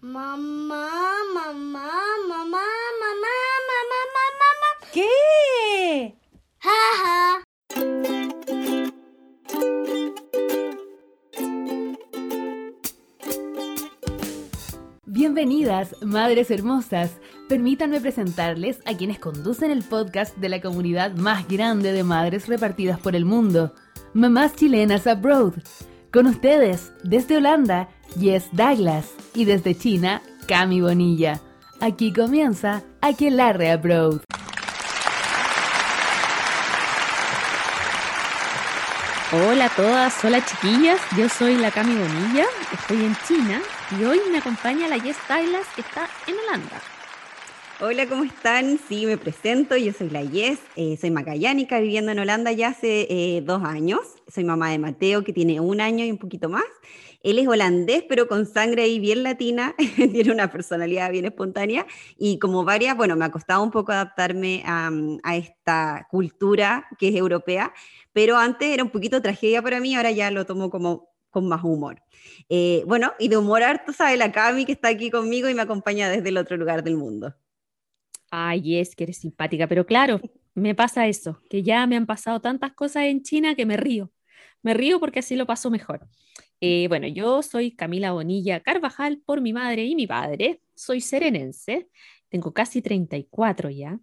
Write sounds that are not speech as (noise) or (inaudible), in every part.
Mamá, mamá, mamá, mamá, mamá, mamá, mamá. ¿Qué? Jaja. Bienvenidas, madres hermosas. Permítanme presentarles a quienes conducen el podcast de la comunidad más grande de madres repartidas por el mundo, Mamás Chilenas Abroad. Con ustedes, desde Holanda, Jess Douglas y desde China, Cami Bonilla. Aquí comienza Aquelarre Abroad. Hola a todas, hola chiquillas, yo soy la Cami Bonilla, estoy en China y hoy me acompaña la Jess Douglas que está en Holanda. Hola, ¿cómo están? Sí, me presento, yo soy la Yes, eh, soy macayánica, viviendo en Holanda ya hace eh, dos años. Soy mamá de Mateo, que tiene un año y un poquito más. Él es holandés, pero con sangre ahí bien latina, (laughs) tiene una personalidad bien espontánea y como varias, bueno, me ha costado un poco adaptarme a, a esta cultura que es europea, pero antes era un poquito tragedia para mí, ahora ya lo tomo como con más humor. Eh, bueno, y de humor harto sabe la Cami que está aquí conmigo y me acompaña desde el otro lugar del mundo. Ay, es que eres simpática, pero claro, me pasa eso, que ya me han pasado tantas cosas en China que me río. Me río porque así lo paso mejor. Eh, bueno, yo soy Camila Bonilla Carvajal por mi madre y mi padre. Soy serenense, tengo casi 34 ya.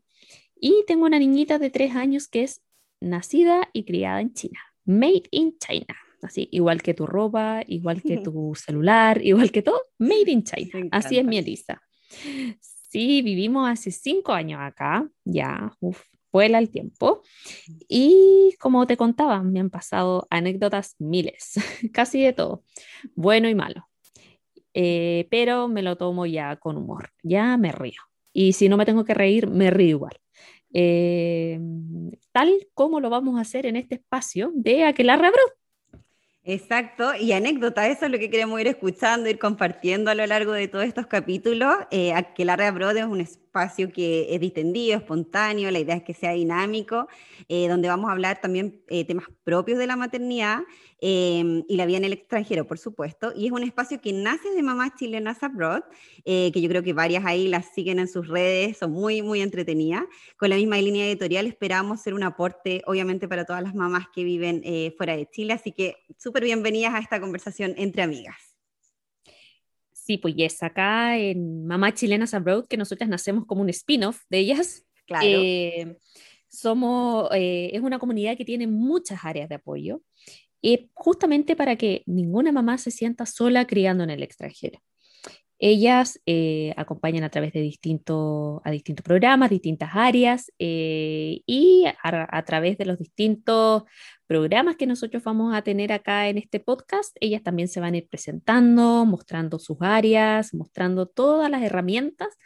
Y tengo una niñita de 3 años que es nacida y criada en China. Made in China. Así, igual que tu ropa, igual que (laughs) tu celular, igual que todo, made in China. Así es mi Elisa. Sí, vivimos hace cinco años acá, ya, uf, vuela el tiempo. Y como te contaba, me han pasado anécdotas miles, (laughs) casi de todo, bueno y malo. Eh, pero me lo tomo ya con humor, ya me río. Y si no me tengo que reír, me río igual. Eh, tal como lo vamos a hacer en este espacio de Aquelarre Abro. Exacto, y anécdota, eso es lo que queremos ir escuchando, ir compartiendo a lo largo de todos estos capítulos. Eh, Aquelarre Abroad es un espacio que es distendido, espontáneo, la idea es que sea dinámico, eh, donde vamos a hablar también eh, temas propios de la maternidad eh, y la vida en el extranjero, por supuesto. Y es un espacio que nace de mamás chilenas abroad, eh, que yo creo que varias ahí las siguen en sus redes, son muy, muy entretenidas. Con la misma línea editorial esperamos ser un aporte, obviamente, para todas las mamás que viven eh, fuera de Chile. Así que súper bienvenidas a esta conversación entre amigas. Sí, pues yes, acá en Mamá Chilenas Abroad, que nosotras nacemos como un spin-off de ellas. Claro. Eh, somos, eh, es una comunidad que tiene muchas áreas de apoyo, eh, justamente para que ninguna mamá se sienta sola criando en el extranjero. Ellas eh, acompañan a través de distintos, a distintos programas, distintas áreas, eh, y a, a través de los distintos programas que nosotros vamos a tener acá en este podcast, ellas también se van a ir presentando, mostrando sus áreas, mostrando todas las herramientas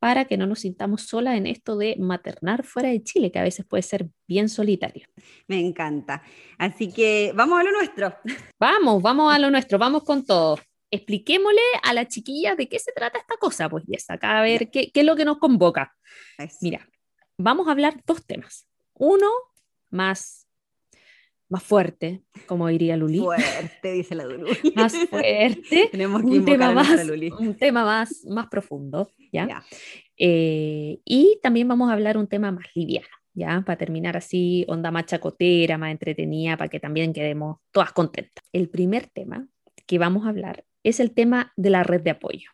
para que no nos sintamos solas en esto de maternar fuera de Chile, que a veces puede ser bien solitario. Me encanta. Así que vamos a lo nuestro. Vamos, vamos a lo (laughs) nuestro, vamos con todo. Expliquémosle a la chiquilla de qué se trata esta cosa, pues, y acá a ver qué, qué es lo que nos convoca. Mira, vamos a hablar dos temas. Uno más, más fuerte, como diría Luli. Fuerte, dice la Dulu. (laughs) Más fuerte. (laughs) Tenemos que un tema más, Luli. un tema más, más profundo, ¿ya? Ya. Eh, y también vamos a hablar un tema más liviano, ¿ya? Para terminar así, onda más chacotera, más entretenida, para que también quedemos todas contentas. El primer tema que vamos a hablar es el tema de la red de apoyo.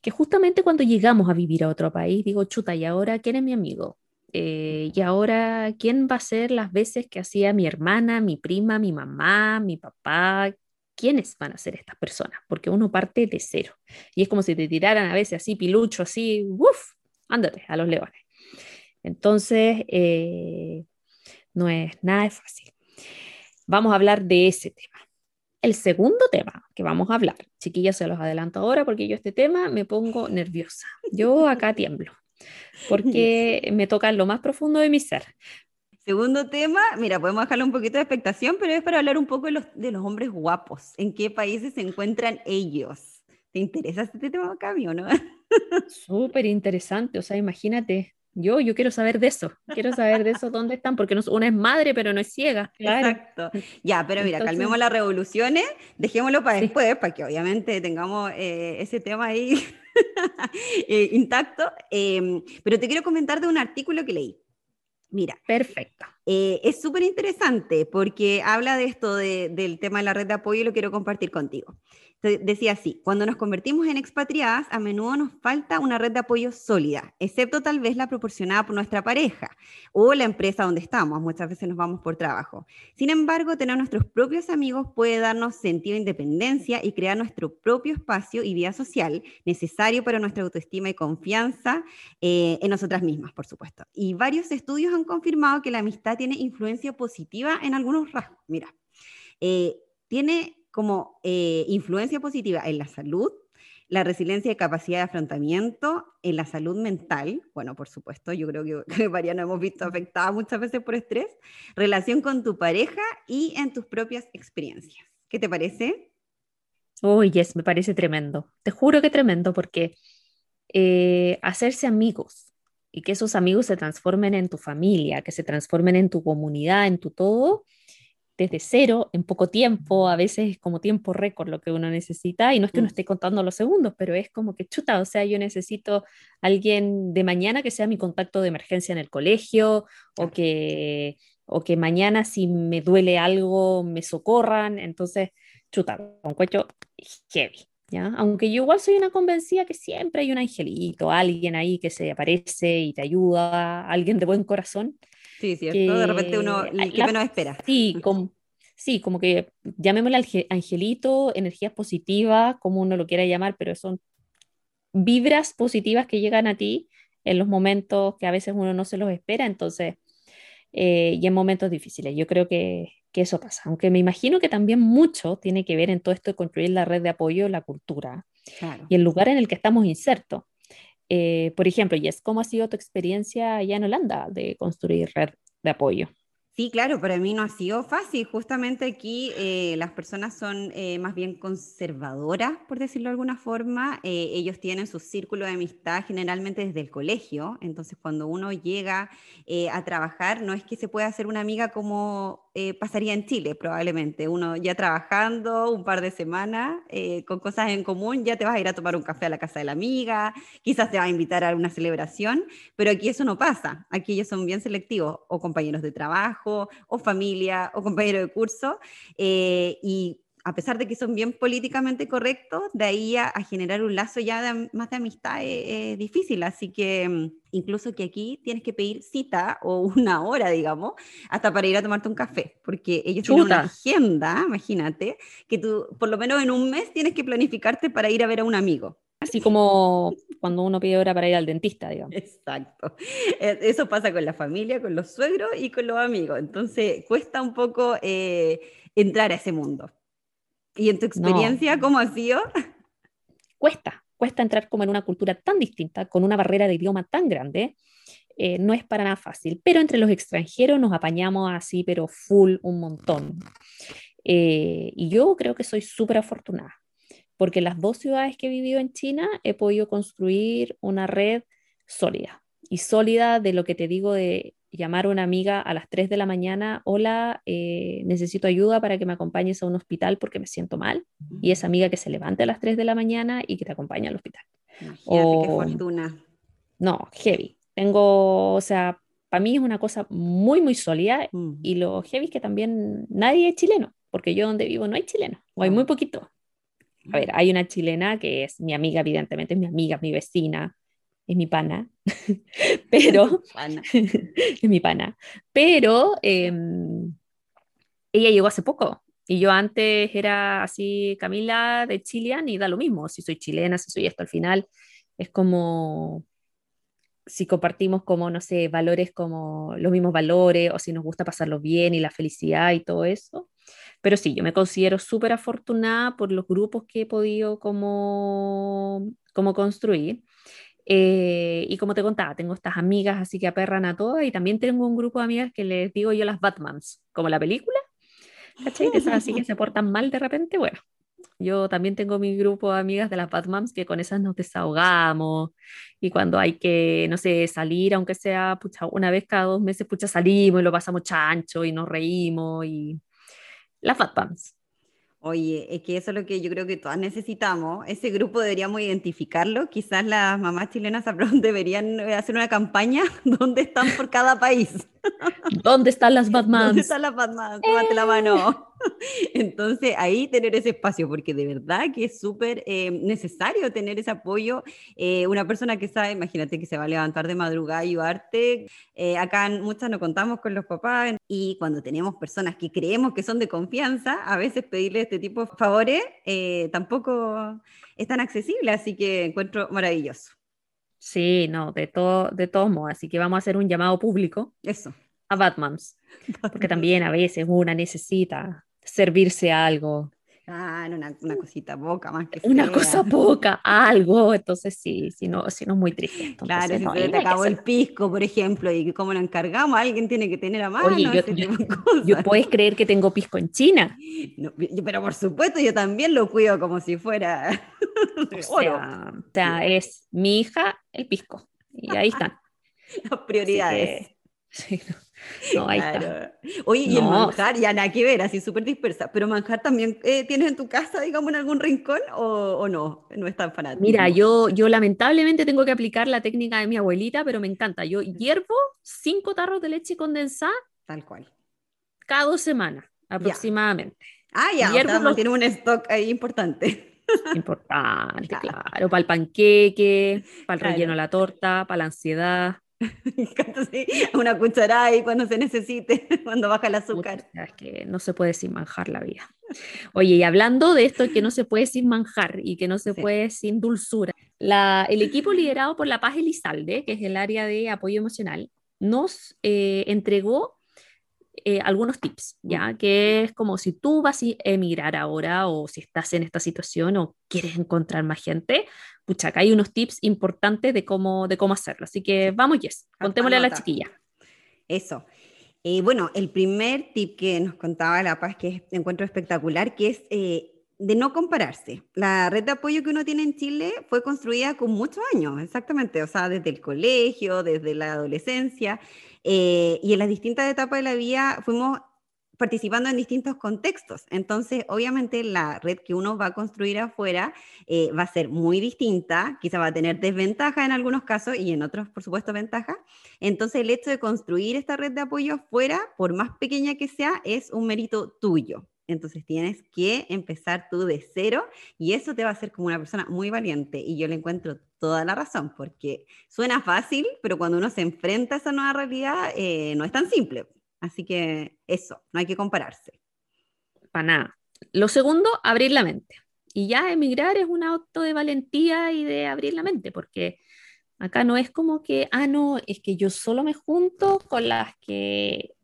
Que justamente cuando llegamos a vivir a otro país, digo, chuta, ¿y ahora quién es mi amigo? Eh, y ahora, ¿quién va a ser las veces que hacía mi hermana, mi prima, mi mamá, mi papá? ¿Quiénes van a ser estas personas? Porque uno parte de cero. Y es como si te tiraran a veces así, pilucho, así, ¡uf! Ándate a los leones. Entonces, eh, no es nada fácil. Vamos a hablar de ese tema. El segundo tema que vamos a hablar, chiquillas, se los adelanto ahora porque yo este tema me pongo nerviosa. Yo acá tiemblo porque (laughs) me toca lo más profundo de mi ser. Segundo tema, mira, podemos dejarle un poquito de expectación, pero es para hablar un poco de los, de los hombres guapos. ¿En qué países se encuentran ellos? ¿Te interesa este tema, Cami, o no? (laughs) Súper interesante, o sea, imagínate, Yo, yo quiero saber de eso, quiero saber de eso, dónde están, porque una es madre, pero no es ciega. Claro. Exacto. Ya, pero mira, calmemos las revoluciones, dejémoslo para después, para que obviamente tengamos eh, ese tema ahí (laughs) eh, intacto. Em, pero te quiero comentar de un artículo que leí. Mira. Perfecto. Eh, es súper interesante porque habla de esto del tema de la red de apoyo y lo quiero compartir contigo decía así, cuando nos convertimos en expatriadas, a menudo nos falta una red de apoyo sólida, excepto tal vez la proporcionada por nuestra pareja o la empresa donde estamos. Muchas veces nos vamos por trabajo. Sin embargo, tener nuestros propios amigos puede darnos sentido de independencia y crear nuestro propio espacio y vida social necesario para nuestra autoestima y confianza eh, en nosotras mismas, por supuesto. Y varios estudios han confirmado que la amistad tiene influencia positiva en algunos rasgos. Mira, eh, tiene como eh, influencia positiva en la salud, la resiliencia y capacidad de afrontamiento, en la salud mental, bueno, por supuesto, yo creo que, (laughs) que Mariana hemos visto afectada muchas veces por estrés, relación con tu pareja y en tus propias experiencias. ¿Qué te parece? Uy, yes, me parece tremendo. Te juro que tremendo porque eh, hacerse amigos y que esos amigos se transformen en tu familia, que se transformen en tu comunidad, en tu todo, desde cero, en poco tiempo, a veces es como tiempo récord lo que uno necesita, y no es que uno mm. esté contando los segundos, pero es como que chuta, o sea, yo necesito alguien de mañana que sea mi contacto de emergencia en el colegio, o que, o que mañana si me duele algo me socorran, entonces, chuta, un cuello heavy. ¿Ya? Aunque yo igual soy una convencida que siempre hay un angelito, alguien ahí que se aparece y te ayuda, alguien de buen corazón, Sí, cierto. de repente uno, que menos espera. Sí, como, sí, como que llamémosle angelito, energías positivas, como uno lo quiera llamar, pero son vibras positivas que llegan a ti en los momentos que a veces uno no se los espera, entonces, eh, y en momentos difíciles. Yo creo que, que, eso pasa, aunque me imagino que también mucho tiene que ver en todo esto de construir la red de apoyo, la cultura y el lugar en el que estamos insertos. Eh, por ejemplo, Jess, ¿cómo ha sido tu experiencia allá en Holanda de construir red de apoyo? Sí, claro, para mí no ha sido fácil. Justamente aquí eh, las personas son eh, más bien conservadoras, por decirlo de alguna forma. Eh, ellos tienen su círculo de amistad generalmente desde el colegio. Entonces, cuando uno llega a trabajar, no es que se pueda hacer una amiga como pasaría en Chile, probablemente. Uno ya trabajando un par de semanas con cosas en común, ya te vas a ir a tomar un café a la casa de la amiga, quizás te va a invitar a una celebración, pero aquí eso no pasa. Aquí ellos son bien selectivos o compañeros de trabajo o familia o compañero de curso. Eh, y a pesar de que son bien políticamente correctos, de ahí a, generar un lazo ya más de amistad es, difícil. Así que mm, incluso que aquí tienes que pedir cita o (laughs) una hora, digamos, hasta para ir a tomarte un café, porque ellos tienen una agenda, imagínate, que tú por lo menos en un mes tienes que planificarte para ir a ver a un amigo. Así como (laughs) cuando uno pide hora para ir al dentista, digamos. Exacto. E, eso pasa con la familia, con los suegros y con los amigos. Entonces, cuesta un poco eh, entrar a ese mundo. ¿Y en tu experiencia, cómo ha sido? Cuesta, cuesta entrar como en una cultura tan distinta, con una barrera de idioma tan grande. Eh, no es para nada fácil, pero entre los extranjeros nos apañamos así, pero full un montón. Eh, y yo creo que soy súper afortunada porque en las dos ciudades que he vivido en China he podido construir una red sólida. Y sólida de lo que te digo de llamar a una amiga a las 3 de la mañana, hola, eh, necesito ayuda para que me acompañes a un hospital porque me siento mal. Y esa amiga que se levante a las 3 de la mañana y que te acompañe al hospital. qué fortuna. No, heavy. Tengo, o sea, para mí es una cosa muy, muy sólida. Mm. Y lo heavy es que también nadie es chileno, porque yo donde vivo no hay chileno, o hay muy poquito. A ver, hay una chilena que es mi amiga, evidentemente, es mi amiga, mi vecina, es mi pana, (laughs) pero (laughs) es mi pana, pero em, ella llegó hace poco y yo antes era así, Camila de Chilean y da lo mismo, si soy chilena, si soy esto al final, es como si compartimos como, no sé, valores como los mismos valores o si nos gusta pasarlo bien y la felicidad y todo eso. Pero sí, yo me considero súper afortunada por los grupos que he podido como, como construir. Eh, y como te contaba, tengo estas amigas así que aperran a todas y también tengo un grupo de amigas que les digo yo las Batmans, como la película, ¿cachai? Esas así que se portan mal de repente, bueno, Yo también tengo mi grupo de amigas de las Batmans que con esas nos desahogamos y cuando hay que, no sé, salir, aunque sea pucha, una vez cada dos meses, pucha, salimos y lo pasamos chancho y nos reímos y las Batmans. Oye, es que eso es lo que yo creo que todas necesitamos. Ese grupo deberíamos identificarlo. Quizás las mamás chilenas (laughs) deberían eh, hacer una campaña (laughs) donde están por cada país. ¿Dónde están las (laughs) Batmans? ¿Dónde están las Batmans? Tómate la mano. (laughs) Entonces, ahí tener ese espacio, porque de verdad que es súper eh, necesario tener ese apoyo. Eh, una persona que sabe, imagínate que se va a levantar de madrugada y ayudarte. Eh, acá muchas no contamos con los papás y cuando tenemos personas que creemos que son de confianza, a veces pedirle este tipo de favores tampoco es tan accesible, así que encuentro maravilloso. Sí, no, de, todo, de todos modos. Así que vamos a hacer un llamado público. Eso. A Batmans. Porque (laughs) también a veces una necesita servirse algo. Ah, una, una cosita poca más que Una cosa poca, algo. Entonces sí, si no, si no es muy triste. claro, si te acabó el pisco, por ejemplo, y como lo encargamos, alguien tiene que tener a mano. Oye, yo, (laughs) puedes creer que tengo pisco en China. pero por supuesto, yo también lo cuido como si fuera. (laughs) o, sea, es mi hija el pisco. Y ahí están. (laughs) Las prioridades. sí, no, (laughs) ahí está. Oye, y el manjar, ya nada que ver, así súper dispersa, pero manjar también eh, tienes en tu casa, digamos, en algún rincón o, no, no es tan fanático. Mira, yo, yo lamentablemente tengo que aplicar la técnica de mi abuelita, pero me encanta. Yo hiervo cinco tarros de leche condensada. Tal cual. Cada dos semanas, aproximadamente. Ah, ya, hiervo tiene un stock ahí importante. (laughs) Importante, (laughs) claro. Para el panqueque, para el relleno de la torta, para la ansiedad. (laughs) una cucharada ahí cuando se necesite, (laughs) cuando baja el azúcar. Es que no se puede sin manjar la vida. Oye, y hablando de esto, que no se puede sin manjar y que no se puede sin dulzura, la, el equipo liderado por La Paz Elizalde, que es el área de apoyo emocional, nos eh, entregó eh, algunos tips, ¿ya? Que es como si tú vas a emigrar ahora o si estás en esta situación o quieres encontrar más gente, pucha, acá hay unos tips importantes de cómo, de cómo hacerlo. Así que vamos, Jess, contémosle a la chiquilla. Eso. Eh, bueno, el primer tip que nos contaba La Paz, que encuentro espectacular, que es eh, de no compararse. La red de apoyo que uno tiene en Chile fue construida con muchos años, exactamente, o sea, desde el colegio, desde la adolescencia, eh, y en las distintas etapas de la vida fuimos participando en distintos contextos. Entonces, obviamente, la red que uno va a construir afuera eh, va a ser muy distinta, quizá va a tener desventaja en algunos casos y en otros, por supuesto, ventaja. Entonces, el hecho de construir esta red de apoyo afuera, por más pequeña que sea, es un mérito tuyo. Entonces tienes que empezar tú de cero y eso te va a hacer como una persona muy valiente. Y yo le encuentro toda la razón, porque suena fácil, pero cuando uno se enfrenta a esa nueva realidad, eh, no es tan simple. Así que eso, no hay que compararse. Para nada. Lo segundo, abrir la mente. Y ya emigrar es un acto de valentía y de abrir la mente, porque acá no es como que, ah, no, es que yo solo me junto con las que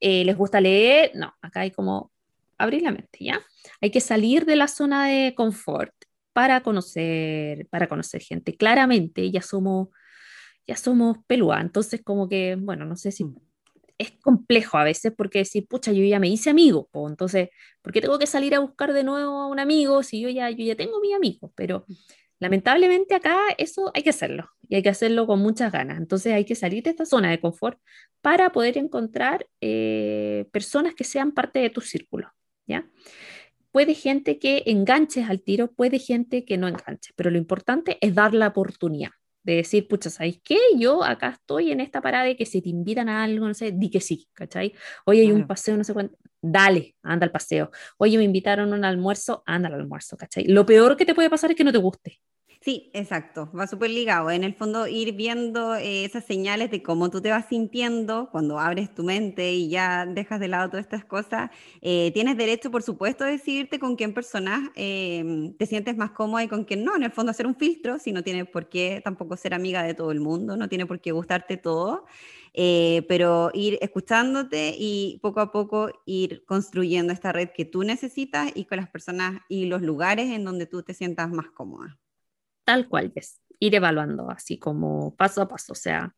eh, les gusta leer. No, acá hay como abrir la mente, ¿ya? Hay que salir de la zona de confort para conocer, para conocer gente. Claramente ya somos, ya somos pelúa, entonces como que, bueno, no sé si mm. es complejo a veces porque decir, pucha, yo ya me hice amigo, entonces, ¿por qué tengo que salir a buscar de nuevo a un amigo si yo ya, yo ya tengo mi amigo? Pero mm. lamentablemente acá eso hay que hacerlo y hay que hacerlo con muchas ganas. Entonces hay que salir de esta zona de confort para poder encontrar eh, personas que sean parte de tu círculo. ¿Ya? Puede gente que enganches al tiro, puede gente que no enganche, pero lo importante es dar la oportunidad de decir, pucha, ¿sabéis qué? Yo acá estoy en esta parada de que si te invitan a algo, no sé, di que sí, ¿cachai? Oye, hay un paseo, no sé cuánto, dale, anda al paseo. Oye, me invitaron a un almuerzo, anda al almuerzo, ¿cachai? Lo peor que te puede pasar es que no te guste. Sí, exacto, va súper ligado. En el fondo, ir viendo eh, esas señales de cómo tú te vas sintiendo cuando abres tu mente y ya dejas de lado todas estas cosas. Eh, tienes derecho, por supuesto, a decidirte con quién personas em, te sientes más cómoda y con quién no. En el fondo, hacer un filtro, si no tienes por qué tampoco ser amiga de todo el mundo, no tiene por qué gustarte todo. Eh, pero ir escuchándote y poco a poco ir construyendo esta red que tú necesitas y con las personas y los lugares en donde tú te sientas más cómoda tal cual es, ir evaluando así como paso a paso, o sea,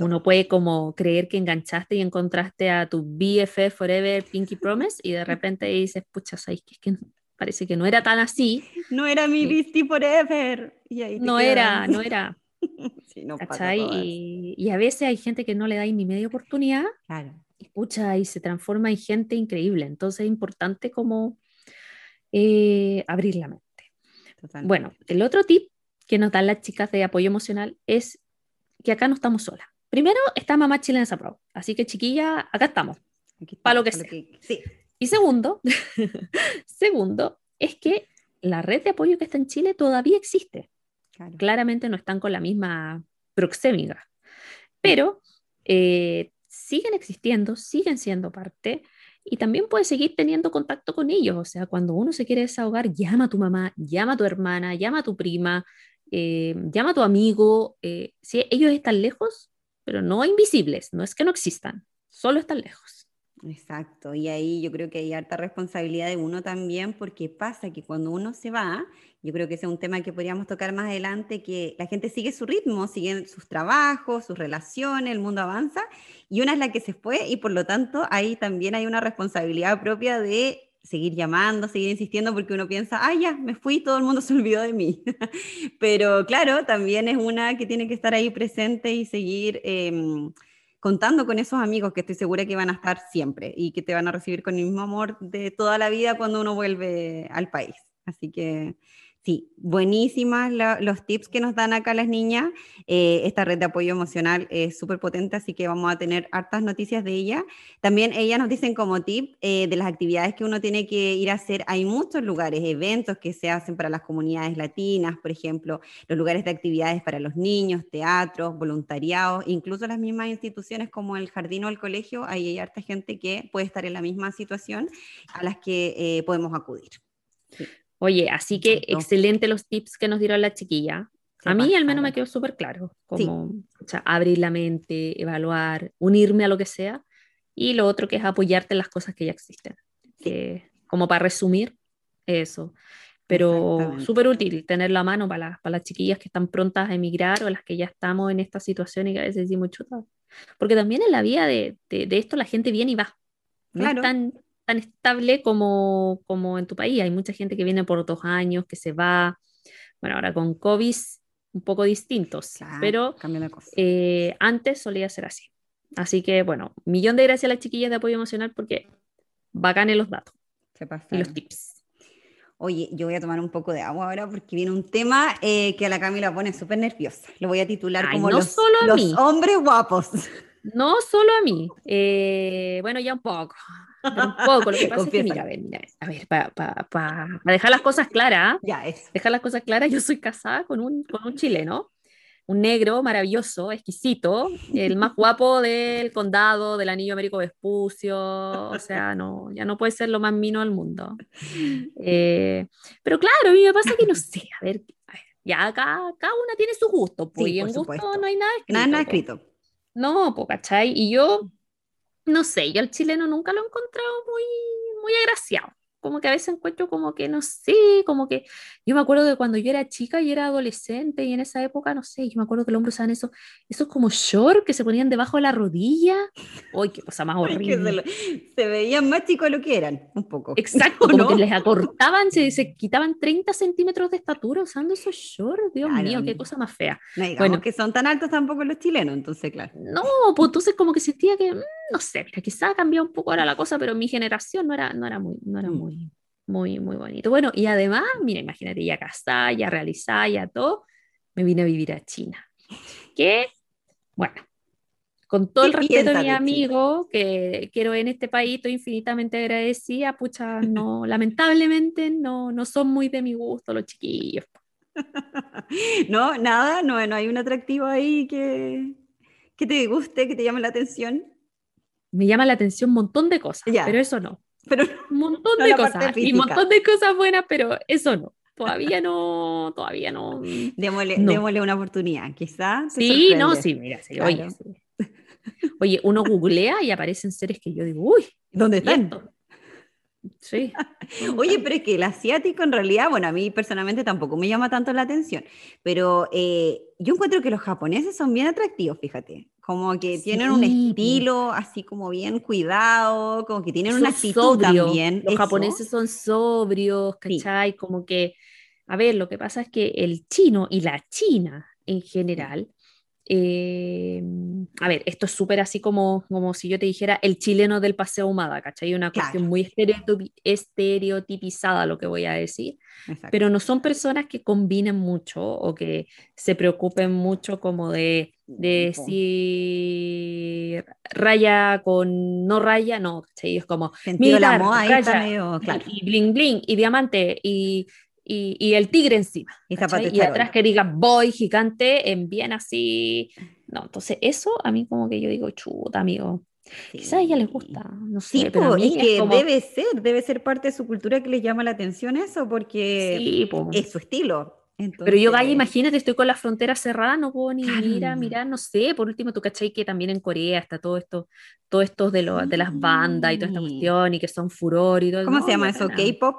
uno puede como creer que enganchaste y encontraste a tu BFF Forever Pinky Promise y de (laughs) repente dices, pucha, ¿sabes qué? Es que parece que no era tan así. No era mi. Beastie Forever. Y ahí No quedas. era, no era, (laughs) todas. Y, y a veces hay gente que no le da ni media oportunidad Claro. y pucha, y se transforma en gente increíble. Entonces es importante como eh, abrir la mente. Totalmente. Bueno, el otro tip que nos dan las chicas de apoyo emocional es que acá no estamos solas. Primero está Mamá Chilenesa Pro, así que chiquilla, acá estamos. Aquí pa' lo que pa' Sí, Y segundo, (laughs) segundo es que la red de apoyo que está en Chile todavía existe. claro. Claramente no están con la misma proxémica, pero eh, siguen existiendo, siguen siendo parte y también puedes seguir teniendo contacto con ellos. O sea, cuando uno se quiere desahogar, llama a tu mamá, llama a tu hermana, llama a tu prima, eh, llama a tu amigo. eh, si ellos están lejos, pero no invisibles, no es que no existan, solo están lejos. Exacto, y ahí yo creo que hay harta responsabilidad de uno también, porque pasa que cuando uno se va, yo creo que ese es un tema que podríamos tocar más adelante, que la gente sigue su ritmo, sigue sus trabajos, sus relaciones, el mundo avanza, y una es la que se fue, y por lo tanto ahí también hay una responsabilidad propia de seguir llamando, seguir insistiendo, porque uno piensa, ah, ya, me fui, todo el mundo (laughs) se olvidó de mí. Pero claro, también es una que tiene que estar ahí presente y seguir... em, contando con esos amigos que estoy segura que van a estar siempre y que te van a recibir con el mismo amor de toda la vida cuando uno vuelve al país. Así que sí, buenísimas los tips que nos dan acá las niñas. Eh, esta red de apoyo emocional es súper potente, así que vamos a tener hartas noticias de ella. También ellas nos dicen como tip eh, de las actividades que uno tiene que ir a hacer. Hay muchos lugares, eventos que se hacen para las comunidades latinas, por ejemplo, los lugares de actividades para los niños, teatros, voluntariados, incluso las mismas instituciones como el jardín o el colegio, ahí hay harta gente que puede estar en la misma situación a las que eh, podemos acudir. Oye, así que excelente los tips que nos dieron la chiquilla. A mí al menos me quedó súper claro, Sí. como o sea, abrir la mente, evaluar, unirme a lo que sea, y lo otro que es apoyarte en las cosas que ya existen. Que, como para resumir, eso. Pero súper útil tenerlo a mano para, las- para las chiquillas que están prontas a emigrar o las que ya estamos en esta situación y que a veces decimos chuta. Porque también en la vida de, de- de esto la gente viene y va. No Claro. es tan, tan estable como, como en tu país. Hay mucha gente que viene por dos años, que se va. Bueno, ahora con COVID un poco distintos, Claro, pero eh, antes solía ser así. Así que, bueno, millón de gracias a las chiquillas de apoyo emocional porque bacanes los datos Se y los tips. Oye, yo voy a tomar un poco de agua ahora porque viene un tema eh, que a la Camila pone súper nerviosa. Lo voy a titular Ay, como no los, solo a los mí. hombres guapos. No solo a mí, eh, bueno, ya un poco, pero un poco. Lo que (laughs) pasa es que, mira, a ver, mira, a ver, para dejar las cosas claras, ¿ah? ya, eso. dejar las cosas claras, yo soy casada con un, con un chileno, un negro maravilloso, exquisito, el más (laughs) guapo del condado, del anillo Américo Vespucio, o sea, no, ya no puede ser lo más mino del mundo. Eh, pero claro, a mí me pasa que no (laughs) sé, a ver, a ver, ya acá cada una tiene su gusto, pues, Sí, y en gusto supuesto. no hay nada escrito. Nada, nada pues. escrito. No, pues, ¿cachai? Y yo, no sé, yo al chileno nunca lo he encontrado muy, muy agraciado. Como que a veces encuentro como que, no sé, como que... Yo me acuerdo de cuando yo era chica y era adolescente y en esa época, no sé, yo me acuerdo que los hombres usaban esos, esos como short que se ponían debajo de la rodilla. ¡Uy, qué cosa más (laughs) horrible! se veían más chicos de lo que eran, un poco. (laughs) Exacto, ¿O como no? que les acortaban, se, se quitaban 30 centímetros de estatura usando esos shorts. Dios Claro, mío, qué cosa más fea. No digamos Bueno. que son tan altos tampoco los chilenos, entonces, claro. No, pues entonces como que sentía que, mm, no sé, mira, quizá ha cambiado un poco ahora la cosa, pero mi generación no era, no era muy, no era Mm. muy, muy, muy bonito. Bueno, y además, mira, imagínate, ya casada, ya realizada, ya todo, me vine a vivir a China. Que, bueno, con todo el ¿Qué respeto de mi amigo que quiero en este país, estoy infinitamente agradecida, pucha, no, (laughs) lamentablemente no, no son muy de mi gusto los chiquillos. (laughs) No, nada, no, no hay un atractivo ahí que, que te guste, que te llame la atención. Me llama la atención un montón de cosas, pero eso no. Pero (laughs) un montón No de cosas y un montón de cosas buenas, pero eso no. Todavía no, todavía no. (laughs) démosle, No. démosle una oportunidad, quizás. Sí, no, sí, mira, sí, oye, Claro. sí. Oye, uno googlea y aparecen seres que yo digo, uy, ¿Dónde ¿y están? esto? Sí. (laughs) Oye, pero es que el asiático en realidad, bueno, a mí personalmente tampoco me llama tanto la atención, pero eh, yo encuentro que los japoneses son bien atractivos, fíjate, como que tienen un Sí, estilo así como bien cuidado, como que tienen Son una actitud sobrios. también. Los eso. japoneses son sobrios, Sí. ¿cachai? Como que, a ver, lo que pasa es que el chino y la china en general, eh, a ver, esto es súper así como, como si yo te dijera el chileno del paseo Humada, ¿cachai? Una cuestión Claro. muy estereotipi- estereotipizada lo que voy a decir, Exacto. pero no son personas que combinen mucho o que se preocupen mucho como de, de Po. si raya con no raya, no, ¿cachai? Es como está raya, medio, y- claro. y, bling bling y diamante y, y, y el tigre encima. Y Y atrás que diga boy gigante en bien así. No, entonces eso a mí como que yo digo, chuta, amigo. Quizás a ella les Sí. gusta, no sé, Sí, pero po, es es que como- debe ser, debe ser parte de su cultura que les llama la atención eso, porque Sí, po. es su estilo. Pero yo, Gaya, Entonces, imagínate, estoy con la frontera cerrada, no puedo ni Claro. ir a mirar, no sé, por último, tú cachai que también en Corea está todo esto, todo esto de, lo- de las bandas y toda esta Sí. cuestión y que son furor y todo. ¿Cómo No, se llama eso? ¿K-pop?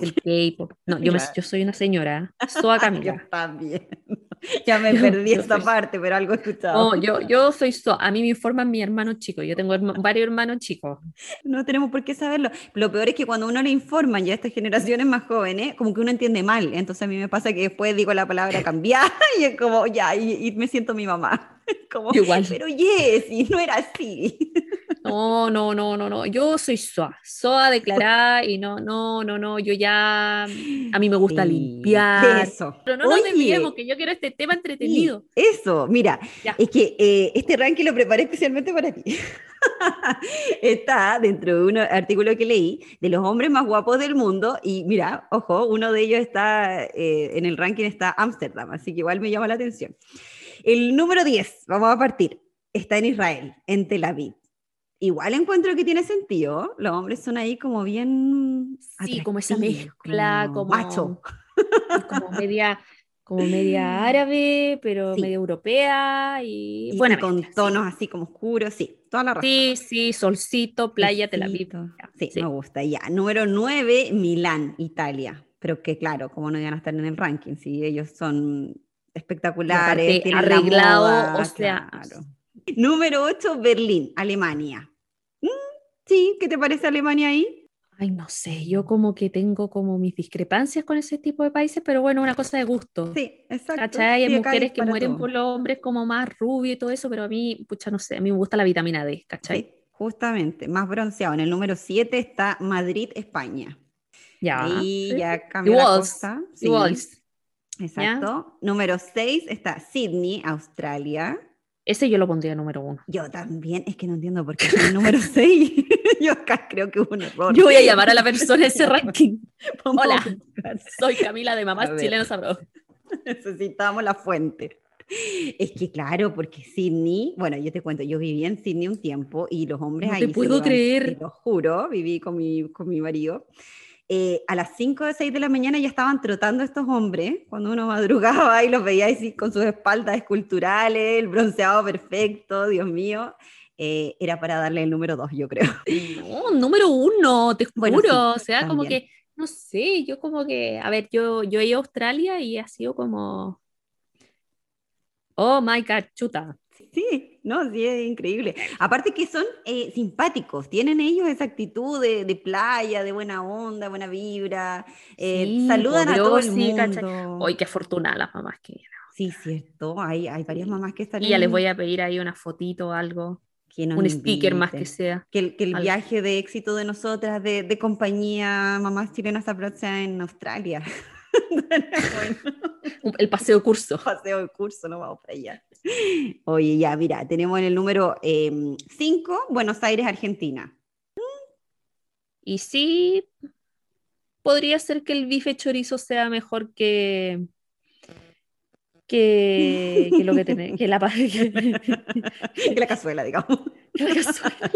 El K-pop. No, yo, me- yo soy una señora, (laughs) Soa Yo Camila. también. (laughs) Ya me Yo- perdí yo esa soy- parte, pero algo he escuchado. No, yo, yo soy Soa. A mí me informan mis hermanos chicos. Yo tengo herma- varios hermanos chicos. No tenemos por qué saberlo. Lo peor es que cuando uno le informan ya a estas generaciones más jóvenes, como que uno entiende mal. Entonces a mí me pasa que después digo la palabra (laughs) cambiar y es como, ya, y, y me siento mi mamá. Como, Yo igual. pero Jessy, no era así. No, no, no, no, no. Yo soy Soa. Soa declarada y no, no, no, no. Yo ya. A mí me gusta Sí, limpiar. Eso. Pero no nos Oye, desviemos, que yo quiero este tema entretenido. eso, mira, Ya. es que eh, este ranking lo preparé especialmente para ti. (laughs) Está dentro de un artículo que leí de los hombres más guapos del mundo y mira, ojo, uno de ellos está eh, en el ranking está Ámsterdam, así que igual me llama la atención. El número 10, vamos a partir, está en Israel, en Tel Aviv. Igual encuentro que tiene sentido, los hombres son ahí como bien... Sí, como esa mezcla, como- Macho. como media, como media (laughs) árabe, pero Sí. media europea y, y con mezcla, sí. tonos así como oscuros, sí, toda la razón. Sí, sí, solcito, playa, Tel Aviv. Sí, sí. me gusta. Ya, número 9, Milán, Italia. Pero que claro, como no iban a estar en el ranking, si ellos son espectaculares, tienen la arreglado, moda, o sea, claro. (laughs) Número 8, Berlín, Alemania. Mm, Sí, ¿qué te parece Alemania ahí? Ay, no sé, yo como que tengo como mis discrepancias con ese tipo de países, pero bueno, una cosa de gusto. Sí, exacto. ¿Cachai? Hay Sí, mujeres que mueren todo. por los hombres como más rubio y todo eso, pero a mí, pucha, no sé, a mí me gusta la vitamina D, ¿cachai? Sí, justamente, más bronceado. En el número 7 está Madrid, España. Ya. Sí. ya cambió la cosa. Exacto. Número 6 está Sydney, Australia. Ese yo lo pondría número uno. Yo también, es que no entiendo por qué es el número (laughs) 6. (laughs) Yo acá creo que hubo un error. Yo voy a llamar a la persona de ese (laughs) ranking. Hola. Soy Camila de Mamás. Chilenas Sabroso. Necesitamos la fuente. Es que claro, porque Sydney, bueno, yo te cuento, yo viví en Sydney un tiempo y los hombres No ahí te puedo creer. Te lo juro, viví con mi, con mi marido. Eh, a las 5 o 6 de la mañana ya estaban trotando estos hombres, cuando uno (laughs) madrugaba y los veía así con sus espaldas esculturales, el bronceado perfecto, Dios mío. Eh, era para darle el número 2, yo creo. No, número uno, te (laughs) juro. Bueno, sí, o sea, como que, no sé, yo como que, a ver, yo, yo he ido a Australia y ha sido como, oh my god, chuta. Sí, no, sí, es increíble. Aparte que son eh, simpáticos, tienen ellos esa actitud de, de playa, de buena onda, buena vibra, eh, Sí, saludan a todo el sí, mundo. Hoy qué afortunada las mamás que Sí, cierto, hay, hay varias mamás que están Y ya les voy a pedir ahí una fotito o algo, que nos un sticker más que sea. Que el, que el viaje de éxito de nosotras, de, de compañía, mamás chilenas a sea en Australia. Bueno, (laughs) El paseo curso. (laughs) paseo de curso, no vamos para allá. Oye, ya, mira, tenemos en el número 5, Buenos Aires, Argentina. Y sí, podría ser que el bife chorizo sea mejor que, que, que lo que tiene, que la, pa- que- (laughs) Que la cazuela, digamos. que la cazuela.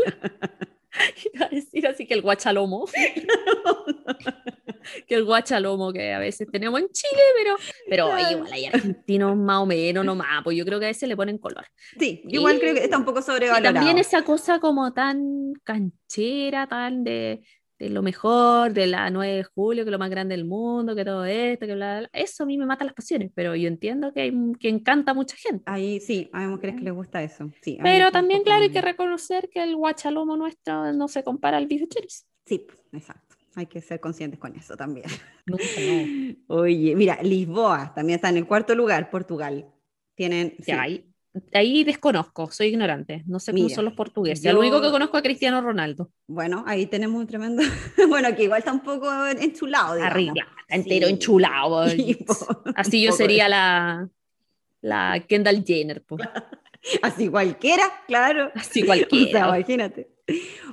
(laughs) Iba a decir así que el guachalomo. (laughs) (laughs) que el guachalomo que a veces tenemos en Chile, pero, pero igual hay argentinos más o menos nomás, pues yo creo que a veces le ponen color. Sí, yo igual creo que está un poco Y sobrevalorado. también esa cosa como tan canchera, tan de, de lo mejor, de la 9 de julio, que es lo más grande del mundo, que todo esto, que bla, bla, bla. Eso a mí me mata las pasiones, pero yo entiendo que, hay, que encanta a mucha gente. Ahí sí, hay mujeres que les gusta eso. Sí, Pero también, claro, hay que reconocer que el guachalomo nuestro no se compara al beef cheese. Sí, exacto. Hay que ser conscientes con eso también. (laughs) No. Oye, mira, Lisboa también está en el cuarto lugar, Portugal. Tienen. sí, Ya, ahí, ahí desconozco, soy ignorante, no sé cómo Mira, son los portugueses. yo- Lo único que conozco es Cristiano Ronaldo. Bueno, ahí tenemos un tremendo. (laughs) bueno, que igual está un poco enchulado, digamos. Arriba, está entero (laughs) Sí. enchulado. Así yo sería la, la Kendall Jenner, de- (laughs) Así cualquiera, claro. así O sea, cualquiera. imagínate.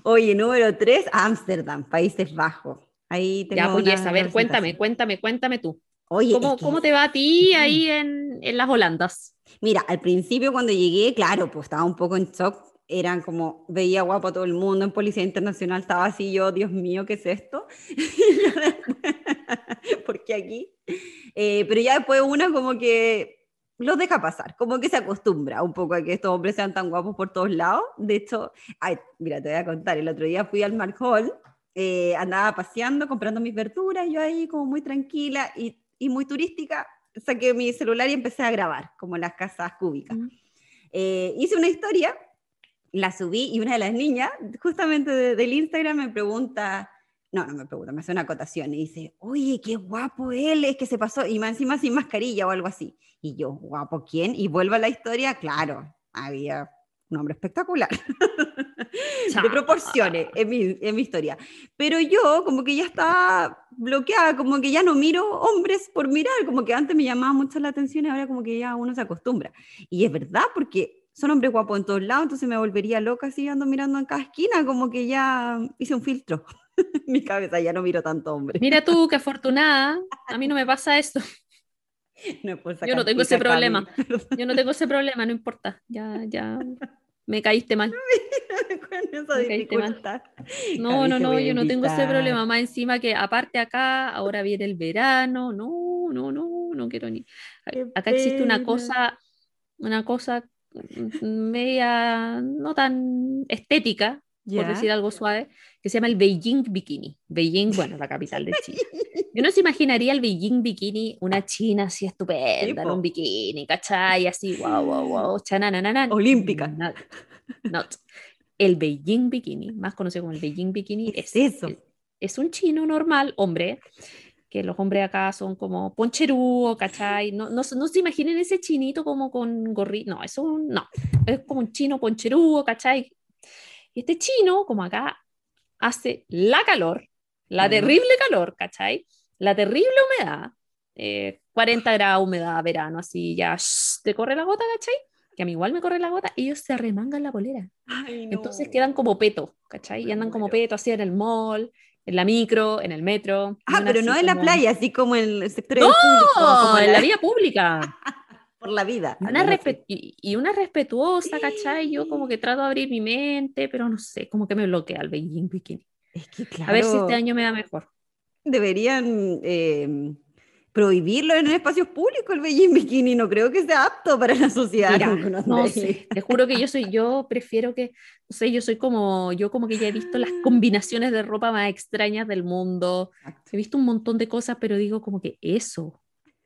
Oye, número 3, Ámsterdam, Países Bajos. Ahí ya, tenemos pues, una a ver, cuéntame, cuéntame, cuéntame tú. Oye, ¿Cómo, es que- cómo te va a ti ahí en, en las Holandas? Mira, al principio cuando llegué, claro, pues estaba un poco en shock. Eran como, veía guapo a todo el mundo en Policía Internacional, estaba así yo, Dios mío, ¿qué es esto? (laughs) ¿Por qué aquí? Eh, pero ya después una como que los deja pasar, como que se acostumbra un poco a que estos hombres sean tan guapos por todos lados. De hecho, ay, mira, te voy a contar, el otro día fui al Mark Hall, eh, andaba paseando, comprando mis verduras, yo ahí como muy tranquila y, y muy turística, saqué mi celular y empecé a grabar, como las casas cúbicas. Mm. Eh, hice una historia, la subí y una de las niñas, justamente de- del Instagram, me pregunta, no, no me pregunta, me hace una acotación y dice, oye, qué guapo él, es que se pasó, y más encima sin mascarilla o algo así. Y yo, guapo, ¿quién? Y vuelvo a la historia, claro, había un hombre espectacular, (laughs) de proporciones en mi, en mi historia. Pero yo como que ya estaba bloqueada, como que ya no miro hombres por mirar, como que antes me llamaba mucho la atención y ahora como que ya uno se acostumbra. Y es verdad, porque son hombres guapos en todos lados, entonces me volvería loca así ando mirando en cada esquina, como que ya hice un filtro. (laughs) en mi cabeza ya no miro tanto hombre. Mira tú, qué afortunada. A mí no me pasa esto. (laughs) No Yo no tengo ese problema. Yo no tengo ese problema, no importa. Ya, ya. Me caíste mal. (laughs) esa. No, no, no, yo no tengo ese problema. Más encima que aparte acá, ahora viene el verano. No, no, no, no quiero ni. Acá existe una cosa, una cosa media no tan estética, por Ya. decir algo suave, que se llama el Beijing Bikini. Beijing, bueno, la capital de China. (laughs) Yo no se imaginaría el Beijing Bikini, una china así estupenda, en un bikini, ¿cachai? Así, wow, wow, wow, chananananan. Olímpica. Not. not. El Beijing Bikini, más conocido como el Beijing Bikini, ¿Qué es, es eso? es- es un chino normal, hombre, que los hombres acá son como poncherúo, ¿cachai? No, no, no se imaginen ese chinito como con gorrito, no, eso un- no, es como un chino poncherúo, ¿cachai? Y este chino, como acá, hace la calor, la terrible calor, ¿cachai? La terrible humedad, eh, 40 grados humedad, verano, así ya, shh, te corre la gota, ¿cachai? Que a mí igual me corre la gota, ellos se arremangan la polera. Ay, no. Entonces quedan como peto, ¿cachai? Y andan como peto así en el mall, en la micro, en el metro. Ah, pero no en la playa, así como en el sector ¡No! público, como en la vía pública. (laughs) por la vida. Y una, y, y una respetuosa, ¿cachai? Yo como que trato de abrir mi mente, pero no sé, como que me bloquea el Beijing Bikini. Es que A ver si claro, este año me da mejor. deberían eh, prohibirlo en espacios públicos el Beijing Bikini. No creo que sea apto para la sociedad. Mira, (laughs) no de sé, te juro que yo soy, yo prefiero que, no sé, yo soy como, yo como que ya he visto las combinaciones de ropa más extrañas del mundo. Exacto. He visto un montón de cosas, pero digo como que eso,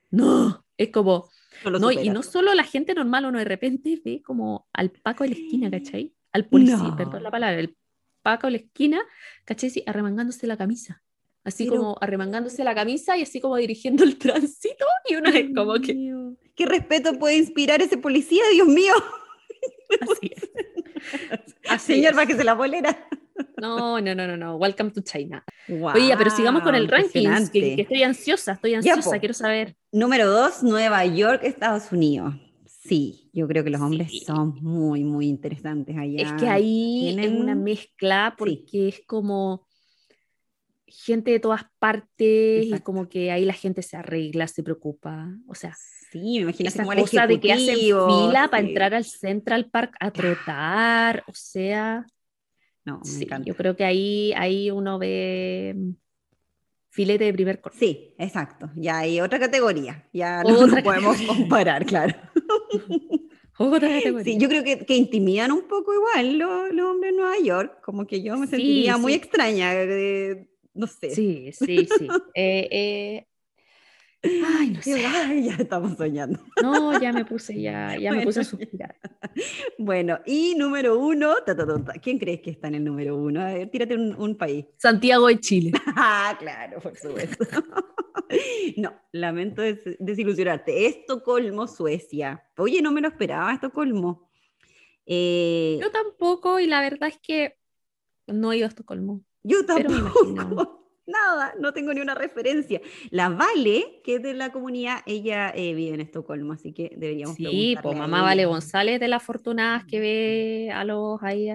no, es como, No y no solo la gente normal, uno de repente ve como al Paco de la esquina, ¿cachai? Al policía, No. perdón la palabra, el Paco de la esquina, ¿cachai? Sí, arremangándose la camisa. Así Pero- como arremangándose la camisa y así como dirigiendo el (laughs) tránsito y uno es como que mío. ¿Qué respeto puede inspirar ese policía, Dios mío? así es. (laughs) Así Señor, es. bájese la bolera. No, no, no, no, no. Welcome to China. Oye, pero sigamos con el ranking, que, impresionante. que estoy ansiosa, estoy ansiosa, quiero saber. Número dos, Nueva York, Estados Unidos. Sí, yo creo que los hombres Sí. son muy, muy interesantes allá. Es que ahí es tienen- una mezcla Sí. porque es como gente de todas partes y Exacto. como que ahí la gente se arregla, se preocupa. O sea, Sí, me imagino esa cosa de que hacen fila para entrar al Central Park a trotar. O sea, No, me sí, encanta. yo creo que ahí, ahí uno ve mm, filete de primer corte. Sí, exacto. Ya hay otra categoría. Ya no, Otra no podemos comparar, claro. (laughs) Otra categoría. Sí, yo creo que, que intimidan un poco igual los, los hombres en Nueva York. Como que yo me Sí, sentiría muy sí. extraña de no sé. Sí, sí, sí. (laughs) Eh, eh, Ay, no sé. Ay, ya estamos soñando. No, ya me puse, ya, ya me puse a (laughs) suspirar. Bueno, y número uno, ta, ta, ta, ta. ¿quién crees que está en el número uno? A ver, tírate un, un país. Santiago de Chile. (laughs) Ah, claro, por supuesto. (laughs) No, lamento des- desilusionarte. Estocolmo, Suecia. Oye, no me lo esperaba, Estocolmo. Eh, Yo tampoco, y la verdad es que no he ido a Estocolmo. yo pero me tampoco. Nada, no tengo ni una referencia. La Vale, que es de la comunidad, ella eh, vive en Estocolmo, así que deberíamos Sí, pues mamá. Vale González de las Afortunadas que ve a los ahí.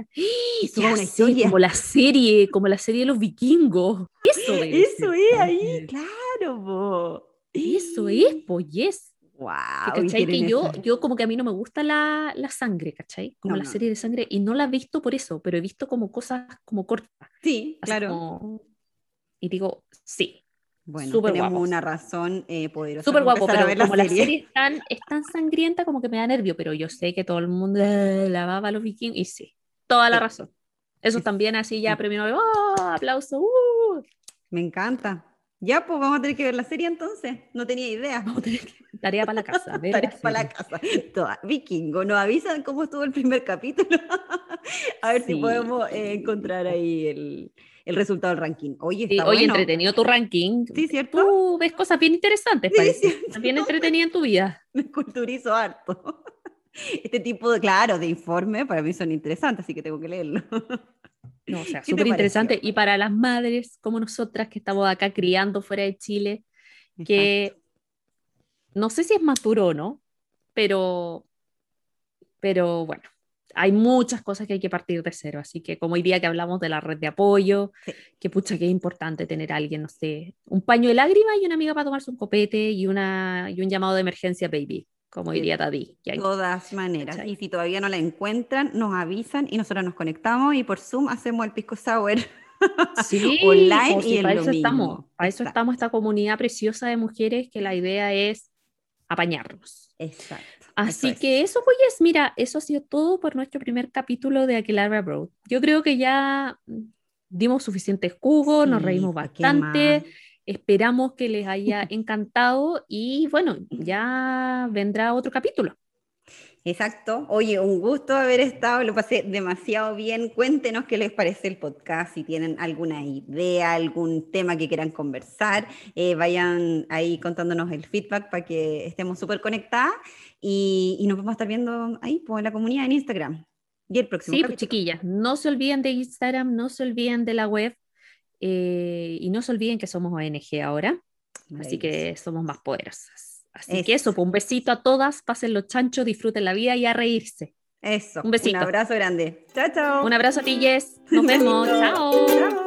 Suba Ya una historia. como la serie, como la serie de los vikingos. Eso (gasps) debe Eso es ahí, claro, po. Eso es, pues yes. Wow, ¿Cachai? Que yo, yo como que a mí no me gusta la, la sangre, ¿cachai? Como No, la no. serie de sangre, y no la he visto por eso, pero he visto como cosas como cortas. Sí, claro. como- Y digo, sí, Bueno, súper tenemos guapos. una razón eh, poderosa. súper guapo, pero ver como la serie. serie es tan, es tan sangrienta como que me da nervio, pero yo sé que todo el mundo eh, la va a los vikingos, y sí, toda la Sí. razón. Eso Sí. también así ya Sí. premio, ¡oh! aplauso, ¡uh! Me encanta. Ya, pues vamos a tener que ver la serie entonces. No tenía idea. Vamos a tener que- tarea para la casa. (laughs) ver la Tarea para la serie. casa. Toda. Vikingo, nos avisan cómo estuvo el primer capítulo. (laughs) a ver si Sí. podemos eh, encontrar ahí el, el resultado del ranking. Oye, Sí, está oye, bueno. entretenido tu ranking. Sí, ¿cierto? Tú ves cosas bien interesantes, Sí, parece. Bien entretenida en tu vida. (laughs) Me culturizo harto. (laughs) Este tipo de, claro, de informe para mí son interesantes, así que tengo que leerlo. (laughs) No, o sea, ¿Qué te súper interesante. Y para las madres como nosotras que estamos acá criando fuera de Chile, que no sé si es más duro o no, pero, pero bueno, hay muchas cosas que hay que partir de cero. Así que como hoy día que hablamos de la red de apoyo, Sí. que pucha que es importante tener a alguien, no sé, un paño de lágrimas y una amiga para tomarse un copete y, una, y un llamado de emergencia, baby, como Sí. diría hay- De todas maneras. ¿Cachai? Y si todavía no la encuentran, nos avisan y nosotros nos conectamos y por Zoom hacemos el pisco sour. Sí, (laughs) online pues, y para eso estamos. Para eso Exacto. estamos esta comunidad preciosa de mujeres que la idea es apañarnos. Exacto. Así que es. eso, pues, mira, eso ha sido todo por nuestro primer capítulo de Aquelarre Abroad. Yo creo que ya mm, dimos suficientes jugos, nos Sí, reímos ¿pa' qué bastante. Esperamos que les haya encantado y bueno, ya vendrá otro capítulo. Exacto. Oye, un gusto haber estado, lo pasé demasiado bien. Cuéntenos qué les parece el podcast, si tienen alguna idea, algún tema que quieran conversar, eh, vayan ahí contándonos el feedback para que estemos súper conectadas y, y nos vamos a estar viendo ahí pues, en la comunidad en Instagram. Y el próximo Sí, pues, capítulo. chiquillas, no se olviden de Instagram, no se olviden de la web eh, y no se olviden que somos ONG ahora. Así que somos más poderosas. Así que Eso. pues un besito a todas, pasen los chanchos, disfruten la vida y a reírse. Eso. un besito. Un abrazo grande. Chao, chao. Un abrazo a ti, Jess. Nos vemos. Chao. Chao.